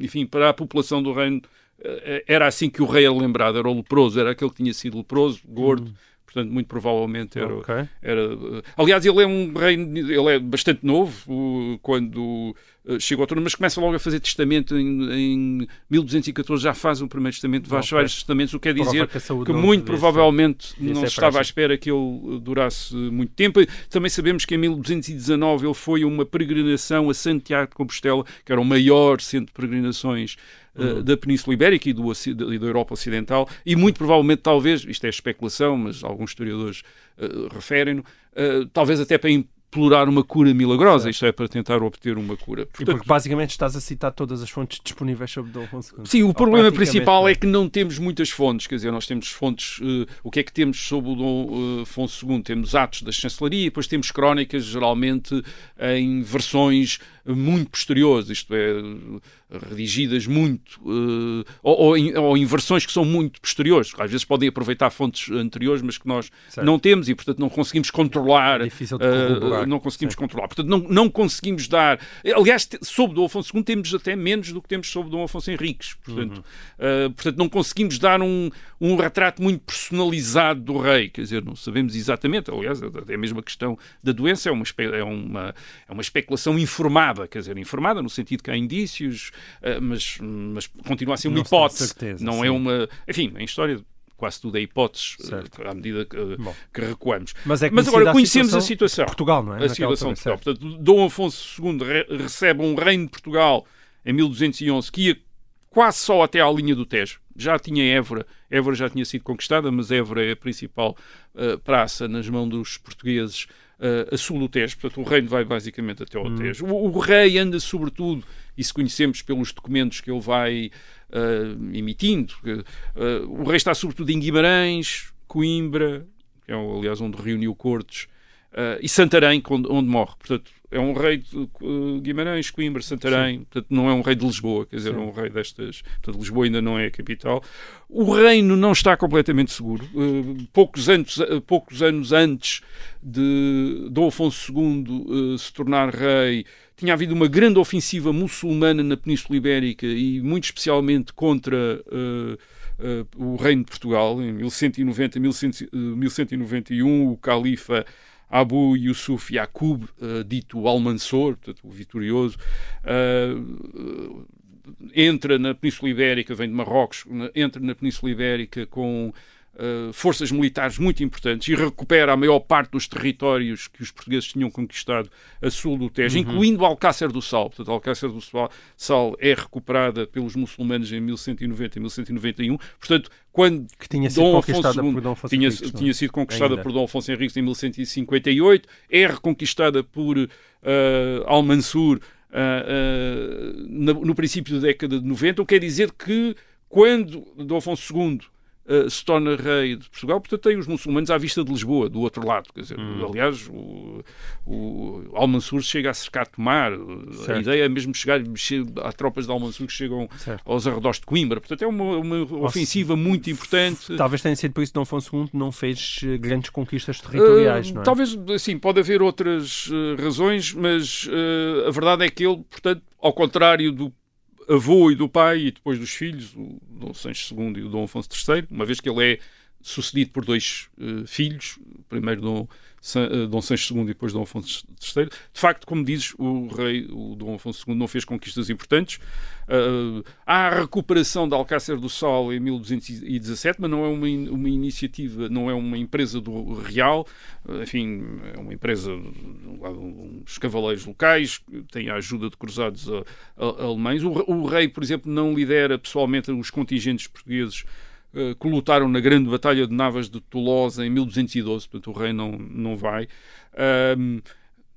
enfim, para a população do reino eh, era assim que o rei era lembrado, era o leproso, era aquele que tinha sido leproso, gordo, portanto, muito provavelmente era, Ok. era, eh, aliás, ele é um rei, ele é bastante novo quando chega ao trono, mas começa logo a fazer testamento em, em 1214, já faz o primeiro testamento, faz Ok. vários testamentos, o que quer dizer que que muito provavelmente devia não estava à espera que ele eh, durasse muito tempo. Também sabemos que em 1219 ele foi uma peregrinação a Santiago de Compostela, que era o maior centro de peregrinações eh, Uhum. da Península Ibérica e, do, e da Europa Ocidental, e muito provavelmente, talvez, isto é especulação, mas alguns historiadores eh, referem-no, eh, talvez até para implorar uma cura milagrosa, isto é, para tentar obter uma cura. E Portanto, porque basicamente estás a citar todas as fontes disponíveis sobre Dom Afonso. Sim, o problema principal não é que não temos muitas fontes, quer dizer, nós temos fontes, eh, o que é que temos sobre o Dom eh, Afonso II? Temos atos da chancelaria, depois temos crónicas, geralmente em versões muito posteriores, isto é, redigidas muito, eh, ou, ou em, ou em versões que são muito posteriores, às vezes podem aproveitar fontes anteriores, mas que nós Certo. não temos e, portanto, não conseguimos controlar. É difícil de corroborar. não conseguimos controlar. Portanto, não, não conseguimos dar. Aliás, sobre Dom Afonso II temos até menos do que temos sobre Dom Afonso Henriques. Portanto, Uhum. uh, portanto não conseguimos dar um, um retrato muito personalizado do rei. Quer dizer, não sabemos exatamente. Aliás, até mesmo a questão da doença é uma, é uma, é uma especulação informada. Quer dizer, informada no sentido que há indícios, uh, mas, mas continua a ser uma Não hipótese. certeza, não sim. é uma. Enfim, em história. Quase tudo é hipóteses uh, Certo. à medida que, Bom. que recuamos. Mas é Mas agora a conhecemos a situação de Portugal, não é? A Naquela situação de altura, Portugal. Portanto, Dom Afonso II re- recebe um reino de Portugal em 1211 que ia quase só até à linha do Tejo. Já tinha Évora, Évora já tinha sido conquistada, mas Évora é a principal eh, praça nas mãos dos portugueses eh, a sul do Tejo. Portanto, o reino vai basicamente até ao Hum. Tejo. O, o rei anda, sobretudo, e se conhecemos pelos documentos que ele vai eh, emitindo, eh, o rei está sobretudo em Guimarães, Coimbra, que é, aliás, onde reuniu cortes, e Santarém, onde, onde morre. Portanto, é um rei de eh, Guimarães, Coimbra, Santarém. Portanto, não é um rei de Lisboa, quer dizer, é um rei destas. Portanto, Lisboa ainda não é a capital. O reino não está completamente seguro. Eh, poucos, anos, eh, poucos anos antes de Dom Afonso II se tornar rei, tinha havido uma grande ofensiva muçulmana na Península Ibérica e muito especialmente contra eh, o Reino de Portugal. Em 1190, 1100, eh, 1191, o califa Abu Yusuf Yaqub, eh, dito Almansor, o vitorioso, eh, entra na Península Ibérica, vem de Marrocos, entra na Península Ibérica com uh, forças militares muito importantes e recupera a maior parte dos territórios que os portugueses tinham conquistado a sul do Tejo, Uhum. incluindo Alcácer do Sal. Portanto, Alcácer do Sal- é recuperada pelos muçulmanos em 1190 e 1191. Portanto, quando Que tinha sido Dom conquistada II por Dom Afonso tinha, Henriques, é? tinha sido conquistada Ainda. por Dom Afonso Henriques em 1158, é reconquistada por uh, Al-Mansur uh, uh, no, no princípio da década de 90, o que quer dizer que quando Dom Afonso II uh, se torna rei de Portugal, portanto tem os muçulmanos à vista de Lisboa, do outro lado. Quer dizer, Hum. Aliás, o, o Al-Mansur chega a cercar Tomar. A Certo. ideia é mesmo chegar, che- há tropas de Al-Mansur que chegam Certo. aos arredores de Coimbra. Portanto, é uma, uma ofensiva muito importante. Talvez tenha sido por isso que Dom Afonso II não fez eh, grandes conquistas territoriais, Uh, não é? Talvez, assim, pode haver outras uh, razões, mas a verdade é que ele, portanto, ao contrário do avô e do pai e depois dos filhos, o Dom Sancho II e o Dom Afonso III, uma vez que ele é sucedido por dois uh, filhos, primeiro Dom, San, uh, Dom Sancho II e depois Dom Afonso III, de facto, como dizes, o rei, o Dom Afonso II não fez conquistas importantes. Uh, há a recuperação de Alcácer do Sol em 1217, mas não é uma, in- uma iniciativa, não é uma empresa do real, enfim, é uma empresa dos cavaleiros locais, tem a ajuda de cruzados a- a- alemães. O, o rei, por exemplo, não lidera pessoalmente os contingentes portugueses que lutaram na grande batalha de Navas de Tolosa em 1212, portanto o rei não, não vai. Um,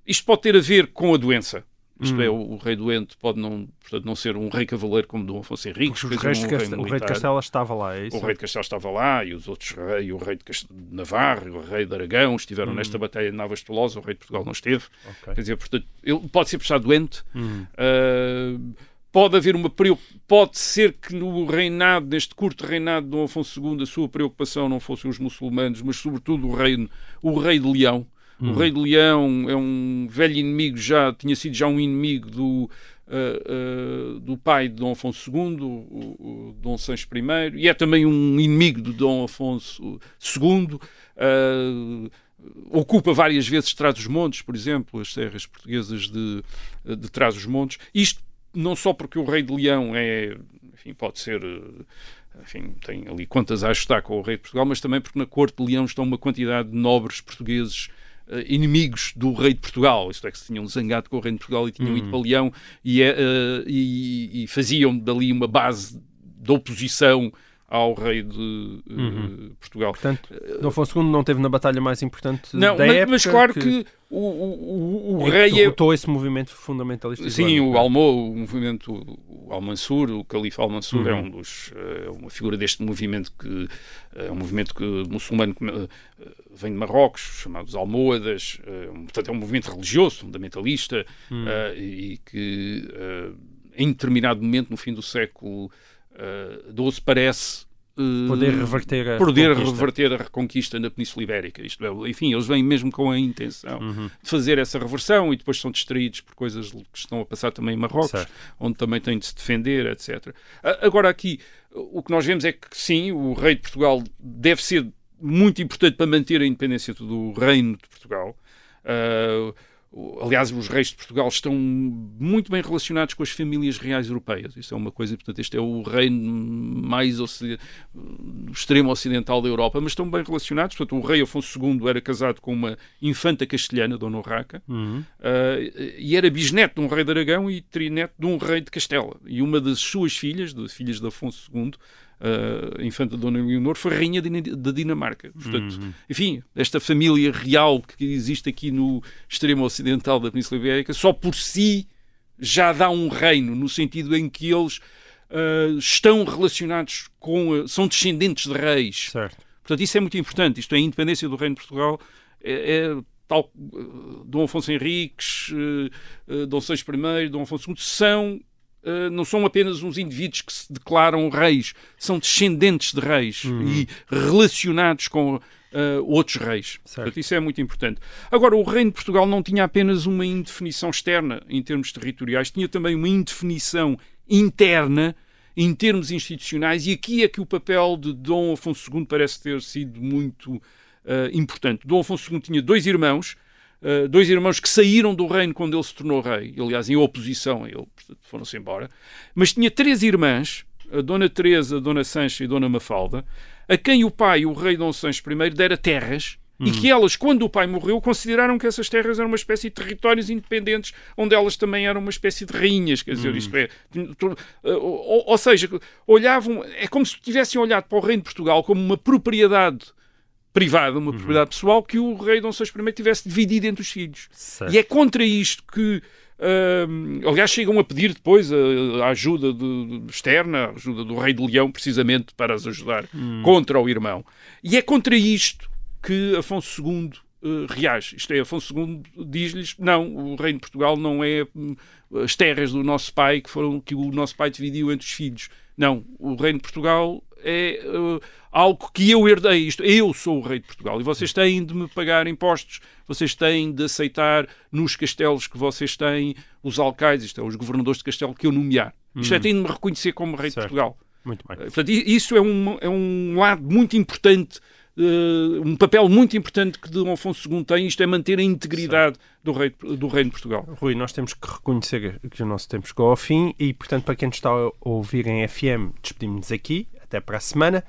isto pode ter a ver com a doença. Isto é, o, o rei doente pode não, portanto, não ser um rei cavaleiro como Dom Afonso Henriques, Porque um Cast- o rei de. Castela estava lá, é isso? O rei de Castelo estava lá e os outros reis, o rei de, Cast... de Navarra, o rei de Aragão estiveram nesta batalha de Navas de Tolosa, o rei de Portugal não esteve. Ok. Quer dizer, portanto, ele pode ser prestado doente. Hum. Uh, pode haver uma pode ser que no reinado, neste curto reinado de Dom Afonso II, a sua preocupação não fossem os muçulmanos, mas sobretudo o rei, o rei de Leão. O rei de Leão é um velho inimigo, já tinha sido já um inimigo do, uh, uh, do pai de Dom Afonso II, o, o Dom Sancho I, e é também um inimigo de Dom Afonso II. Uh, ocupa várias vezes Trás-os-Montes, por exemplo, as terras portuguesas de, de Trás-os-Montes. Isto não só porque o rei de Leão é, enfim, pode ser, eh, enfim, tem ali contas a ajustar com o rei de Portugal, mas também porque na corte de Leão estão uma quantidade de nobres portugueses eh, inimigos do rei de Portugal, isto é que se tinham zangado com o rei de Portugal e tinham ido para Leão e, é, eh, e- e faziam dali uma base de oposição ao rei de eh, Portugal. Portanto, Dom Afonso II não teve na batalha mais importante Não, da mas, época. mas claro que, o, o, o, o é que rei é, derrotou esse movimento fundamentalista. Sim, islâmico. o Almo, o movimento, Al-Mansur, o Califa Al-Mansur é Uhum. um dos, é uma figura deste movimento que é um movimento que muçulmano que eh, vem de Marrocos, chamados Almohadas, eh, um- portanto é um movimento religioso, fundamentalista Hum. eh, e que eh, em determinado momento no fim do século XII parece eh, Poder reverter a poder reconquista. reverter a reconquista na Península Ibérica. Isto é, enfim, eles vêm mesmo com a intenção Uhum. de fazer essa reversão e depois são distraídos por coisas que estão a passar também em Marrocos, Certo. onde também têm de se defender, etc. Agora aqui, o que nós vemos é que sim, o rei de Portugal deve ser muito importante para manter a independência do reino de Portugal. O- aliás, os reis de Portugal estão muito bem relacionados com as famílias reais europeias. Isso é uma coisa, portanto, este é o reino mais ocid- do extremo ocidental da Europa, mas estão bem relacionados. Portanto, o rei Afonso II era casado com uma infanta castelhana, Dona Urraca, Uhum. Uh, e era bisneto de um rei de Aragão e trineto de um rei de Castela. E uma das suas filhas, de filhas de Afonso II, a infanta Dona Leonor, foi rainha de- da Dinamarca. Portanto, enfim, esta família real que existe aqui no extremo ocidental da Península Ibérica, só por si já dá um reino, no sentido em que eles uh, estão relacionados com. a- são descendentes de reis. Certo. Portanto, isso é muito importante. Isto é a independência do Reino de Portugal. É, é tal eh, Dom Afonso Henriques, eh, eh, Dom Sancho I, Dom Afonso II são eh, não são apenas uns indivíduos que se declaram reis, são descendentes de reis e relacionados com eh, outros reis. Certo. Portanto, isso é muito importante. Agora, o Reino de Portugal não tinha apenas uma indefinição externa em termos territoriais, tinha também uma indefinição interna em termos institucionais, e aqui é que o papel de Dom Afonso II parece ter sido muito eh, importante. Dom Afonso II tinha dois irmãos, eh, dois irmãos que saíram do reino quando ele se tornou rei, aliás, em oposição a ele, foram-se embora, mas tinha três irmãs a Dona Teresa, a Dona Sancha e a Dona Mafalda, a quem o pai, o rei Dom Sancho I, dera terras e que elas, quando o pai morreu, consideraram que essas terras eram uma espécie de territórios independentes, onde elas também eram uma espécie de rainhas, quer dizer, isto é, tu- ou, ou seja, olhavam, é como se tivessem olhado para o reino de Portugal como uma propriedade privada, uma propriedade pessoal, que o rei Dom Sancho I tivesse dividido entre os filhos. Certo. E é contra isto que, hum, aliás, chegam a pedir depois a, a ajuda de- de- externa, a ajuda do rei de Leão, precisamente para as ajudar contra o irmão. E é contra isto que Afonso II eh, reage. Isto é, Afonso II diz-lhes: não, o reino de Portugal não é hum, as terras do nosso pai que foram que o nosso pai dividiu entre os filhos. Não, o reino de Portugal é eh, algo que eu herdei. Isto, eu sou o rei de Portugal e vocês têm de me pagar impostos, vocês têm de aceitar nos castelos que vocês têm os alcaides, isto é, os governadores de castelo que eu nomear. Isto é, têm de me reconhecer como rei Certo. de Portugal. Muito bem. Eh, Portanto, isso é um, é um lado muito importante, eh, um papel muito importante que Dom Afonso II tem, isto é manter a integridade do, rei, do reino de Portugal. Rui, nós temos que reconhecer que o nosso tempo chegou ao fim e, portanto, para quem nos está a ouvir em FM, despedimos-nos aqui. Até para a semana.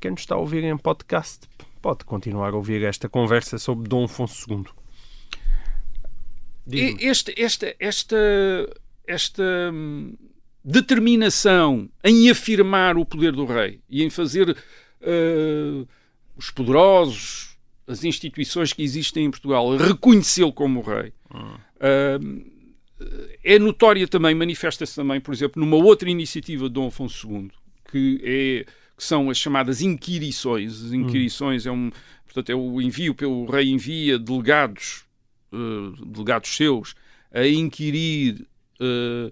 Quem nos está a ouvir em podcast pode continuar a ouvir esta conversa sobre Dom Afonso II. Este, esta, esta, esta hum, determinação em afirmar o poder do rei e em fazer eh, os poderosos, as instituições que existem em Portugal, reconhecê-lo como rei. Hum, é notória também, manifesta-se também, por exemplo, numa outra iniciativa de Dom Afonso II, que, é, que são as chamadas inquirições. As inquirições é um, portanto, é o envio, o rei envia delegados, eh, delegados seus, a inquirir eh,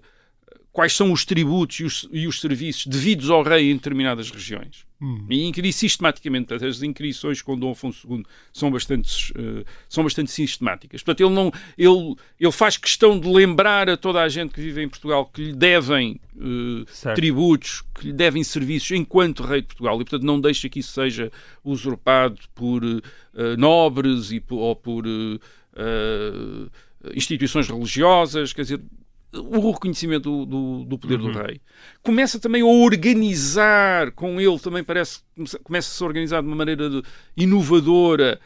quais são os tributos e os, e os serviços devidos ao rei em determinadas regiões. E inquirir sistematicamente. Portanto, as inquirições com Dom Afonso II são bastante, eh, são bastante sistemáticas. Portanto, ele, não, ele, ele faz questão de lembrar a toda a gente que vive em Portugal que lhe devem Certo. tributos, que lhe devem serviços enquanto rei de Portugal. E, portanto, não deixa que isso seja usurpado por eh, nobres e, por- ou por instituições religiosas. Quer dizer, o reconhecimento do, do- do poder do rei. Começa também a organizar com ele, também parece, começa a se organizar de uma maneira de- inovadora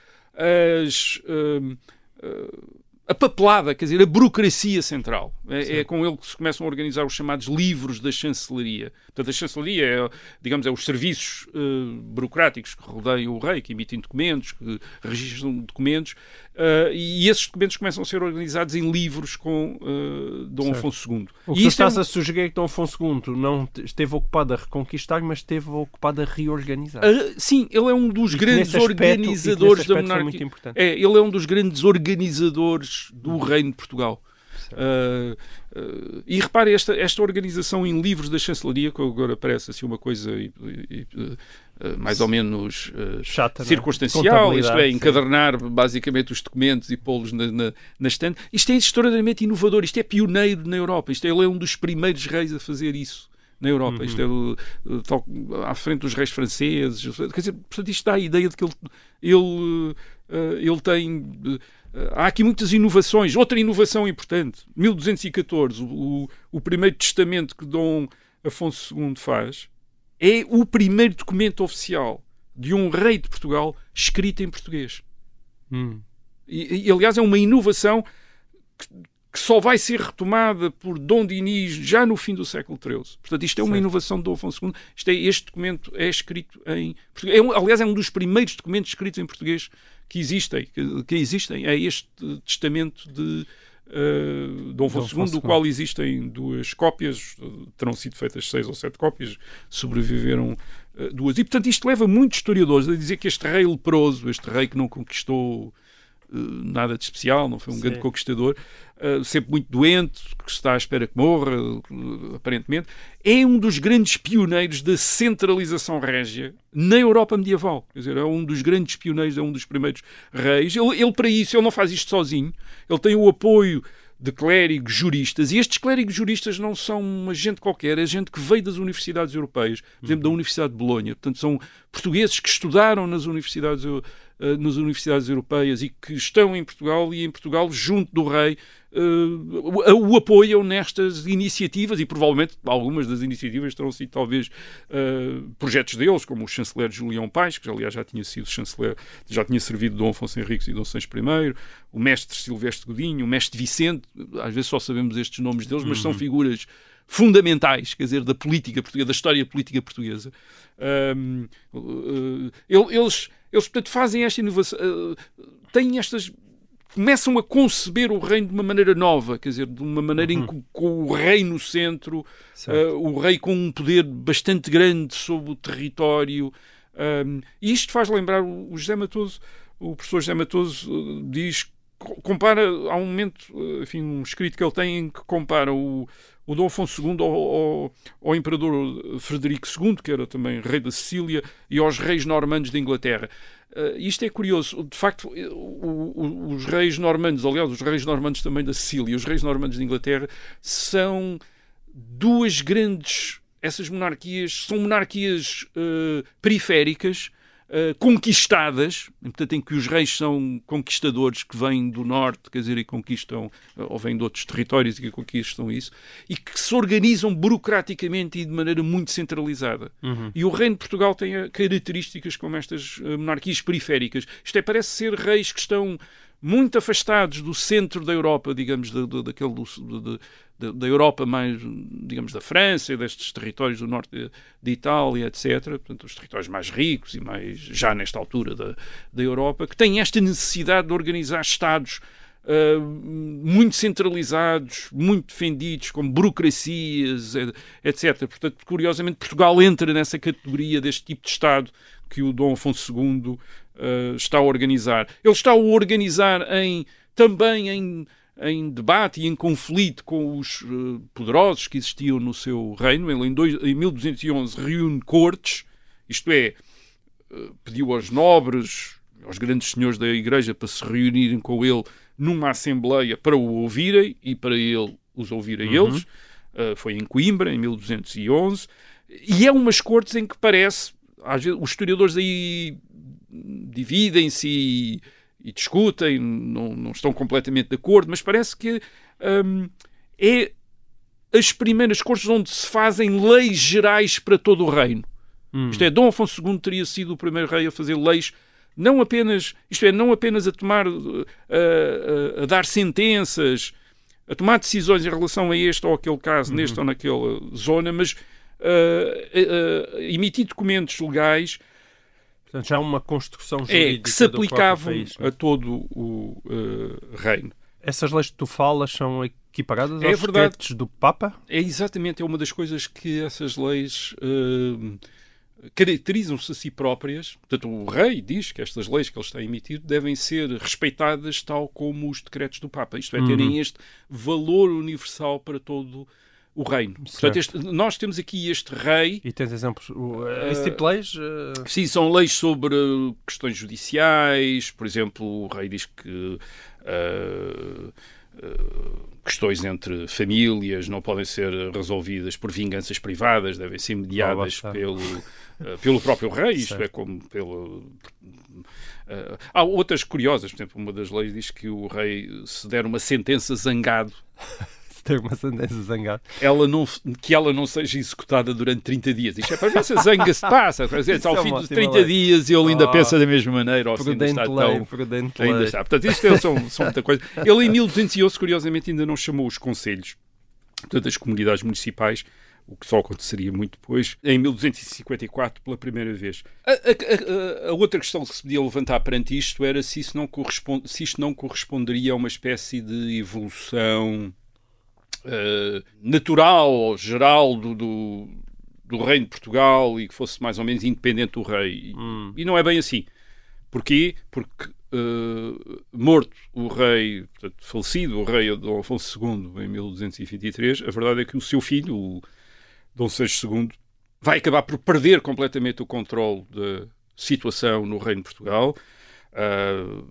as, hum, uh, a papelada, quer dizer, a burocracia central. É, é com ele que se começam a organizar os chamados livros da chancelaria. Portanto, a chancelaria é, digamos, é os serviços uh, burocráticos que rodeiam o rei, que emitem documentos, que registram documentos, uh, e esses documentos começam a ser organizados em livros com uh, Dom Certo. Afonso II. O que E tu é estás um- a sugerir é que Dom Afonso II não te- esteve ocupado a reconquistar, mas esteve ocupado a reorganizar. Ah, sim, ele é um dos E grandes aspecto- organizadores da monarquia. É, ele é um dos grandes organizadores do Reino de Portugal. Ah, ah, e repare, esta, esta organização em livros da chancelaria, que agora parece assim uma coisa mais ou menos ah, Chata, é? circunstancial, isto Contabilidade, é, sim. encadernar basicamente os documentos e pô-los na, na, na estante. Isto é extraordinariamente inovador, isto é pioneiro na Europa, isto é, ele é um dos primeiros reis a fazer isso na Europa, isto é Uhum. o- o- tal- à frente dos reis franceses, quer dizer, portanto isto dá a ideia de que ele, ele, eh, ele tem eh, há aqui muitas inovações, outra inovação importante 1214, o, o primeiro testamento que Dom Afonso II faz é o primeiro documento oficial de um rei de Portugal escrito em português. Hum. E, e, aliás, é uma inovação que, que só vai ser retomada por Dom Dinis já no fim do século XIII. Portanto, isto é uma Certo. inovação de Dom Afonso II. Isto é, este documento é escrito em português. É um- aliás, é um dos primeiros documentos escritos em português que existem. Que, que existem. É este testamento de eh, Dom Afonso II, do qual existem duas cópias. Terão sido feitas seis ou sete cópias. Sobreviveram eh, duas. E, portanto, isto leva muitos historiadores a dizer que este rei leproso, este rei que não conquistou nada de especial, não foi um Sim. grande conquistador, eh, sempre muito doente, que está à espera que morra, eh, aparentemente, é um dos grandes pioneiros da centralização régia na Europa medieval. Quer dizer, é um dos grandes pioneiros, é um dos primeiros reis. Ele, ele, para isso, ele não faz isto sozinho, ele tem o apoio de clérigos juristas, e estes clérigos juristas não são uma gente qualquer, é gente que veio das universidades europeias, por exemplo, da Universidade de Bolonha. Portanto, são portugueses que estudaram nas universidades, eh, nas universidades europeias e que estão em Portugal e em Portugal, junto do rei, uh, o apoiam nestas iniciativas e provavelmente algumas das iniciativas terão sido talvez uh, projetos deles, como o chanceler Julião Paes, que aliás já tinha sido chanceler, já tinha servido Dom Afonso Henriques e Dom Sancho I, o mestre Silvestre Godinho, o mestre Vicente, às vezes só sabemos estes nomes deles, mas são figuras fundamentais, quer dizer, da política portuguesa, da história política portuguesa. Um, eles, eles, portanto, fazem esta inovação, uh, têm estas começam a conceber o reino de uma maneira nova, quer dizer, de uma maneira uhum. em que com o rei no centro, uh, o rei com um poder bastante grande sobre o território. Um, e isto faz lembrar o José Matoso, o professor José Matoso uh, diz, compara, há um momento, enfim, um escrito que ele tem em que compara o, o Dom Afonso II ao, ao, ao, imperador Frederico II, que era também rei da Sicília, e aos reis normandos da Inglaterra. Uh, isto é curioso. De facto, o, o, os reis normandos, aliás, os reis normandos também da Sicília os reis normandos da Inglaterra são duas grandes. Essas monarquias são monarquias uh, periféricas uh, conquistadas, portanto, em que os reis são conquistadores que vêm do norte, quer dizer, e conquistam, eh, ou vêm de outros territórios e que conquistam isso, e que se organizam burocraticamente e de maneira muito centralizada. Uhum. E o reino de Portugal tem eh, características como estas monarquias periféricas. Isto é, parece ser reis que estão muito afastados do centro da Europa, digamos, da, da, daquele do, da, da, Europa mais, digamos, da França e destes territórios do norte de, de, Itália, etc. Portanto, os territórios mais ricos e mais, já nesta altura da, da Europa, que têm esta necessidade de organizar Estados Uh, muito centralizados, muito defendidos, com burocracias, etc. Portanto, curiosamente, Portugal entra nessa categoria deste tipo de Estado que o Dom Afonso II uh, está a organizar. Ele está a organizar em, também em em debate e em conflito com os uh, poderosos que existiam no seu reino. Ele, em, dois, em 1211, reúne cortes, isto é, uh, pediu aos nobres, aos grandes senhores da igreja, para se reunirem com ele numa assembleia para o ouvirem e para ele os ouvir a uhum. eles. Uh, foi em Coimbra, em 1211. E é umas cortes em que parece, vezes, os historiadores aí dividem-se e e discutem, não, não estão completamente de acordo, mas parece que hum, é as primeiras cortes onde se fazem leis gerais para todo o reino. Hum. Isto é, Dom Afonso II teria sido o primeiro rei a fazer leis não apenas, isto é, não apenas a tomar, a, a, a dar sentenças, a tomar decisões em relação a este ou aquele caso, uhum. neste ou naquela zona, mas uh, emitir documentos legais Portanto, já uma construção jurídica é, que se aplicavam país, é? a todo o uh, reino. Essas leis que tu falas são equiparadas é aos verdade. do Papa? É exatamente, é uma das coisas que essas leis uh, caracterizam-se a si próprias. Portanto, o rei diz que estas leis que ele está a emitir devem ser respeitadas tal como os decretos do Papa. Isto é, terem uhum. este valor universal para todo o o reino. Portanto, este, nós temos aqui este rei. E tens exemplos? Uh, esse tipo de leis? Uh... Sim, são leis sobre questões judiciais. Por exemplo, o rei diz que. Uh, questões entre famílias não podem ser resolvidas por vinganças privadas, devem ser mediadas oh, pelo, pelo próprio rei, isto é como pelo. Uh, há outras curiosas, por exemplo, uma das leis diz que o rei, se der uma sentença zangado, ter uma sentença zangada. Ela não, que ela não seja executada durante 30 dias. Isto é para ver se a zanga se passa. Para se ao é fim dos 30 lei. dias ele ainda oh, pensa da mesma maneira. Ou ainda está lei, tão, prudente ainda lei. está. Portanto, isto é, são, são muita coisa. Ele em 1211, curiosamente, ainda não chamou os conselhos, portanto, as comunidades municipais, o que só aconteceria muito depois, em 1254, pela primeira vez. A, a, a, a, outra questão que se podia levantar perante isto era se, isso não corresponde, se isto não corresponderia a uma espécie de evolução uh, natural, geral do, do, do, reino de Portugal e que fosse mais ou menos independente do rei. Hum. E, não é bem assim. Porquê? Porque uh, morto o rei, portanto, falecido o rei Dom Afonso II em 1223, a verdade é que o seu filho, o Dom Seixo II, vai acabar por perder completamente o controle da situação no reino de Portugal. Uh,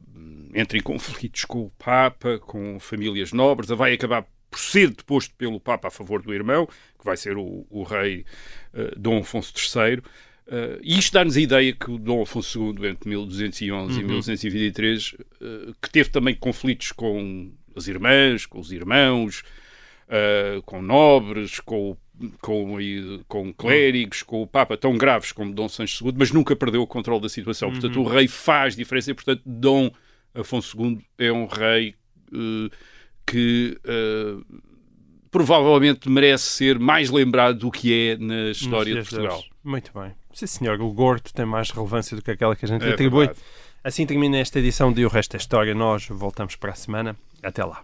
entra em conflitos com o Papa, com famílias nobres, vai acabar ser deposto pelo Papa a favor do irmão, que vai ser o, o rei uh, Dom Afonso III. Uh, eh, e isto dá-nos a ideia que o Dom Afonso II, entre 1211 uhum. e 1223, uh, que teve também conflitos com as irmãs, com os irmãos, uh, com nobres, com, com, com clérigos, com o Papa, tão graves como Dom Sancho II, mas nunca perdeu o controle da situação. Portanto, o rei faz diferença e, portanto, Dom Afonso II é um rei que uh, provavelmente merece ser mais lembrado do que é na história de Portugal. Deus. Muito bem. Sim, senhor, o Gordo tem mais relevância do que aquela que a gente É lhe atribui. verdade. Assim termina esta edição de O Resto da História. Nós voltamos para a semana. Até lá.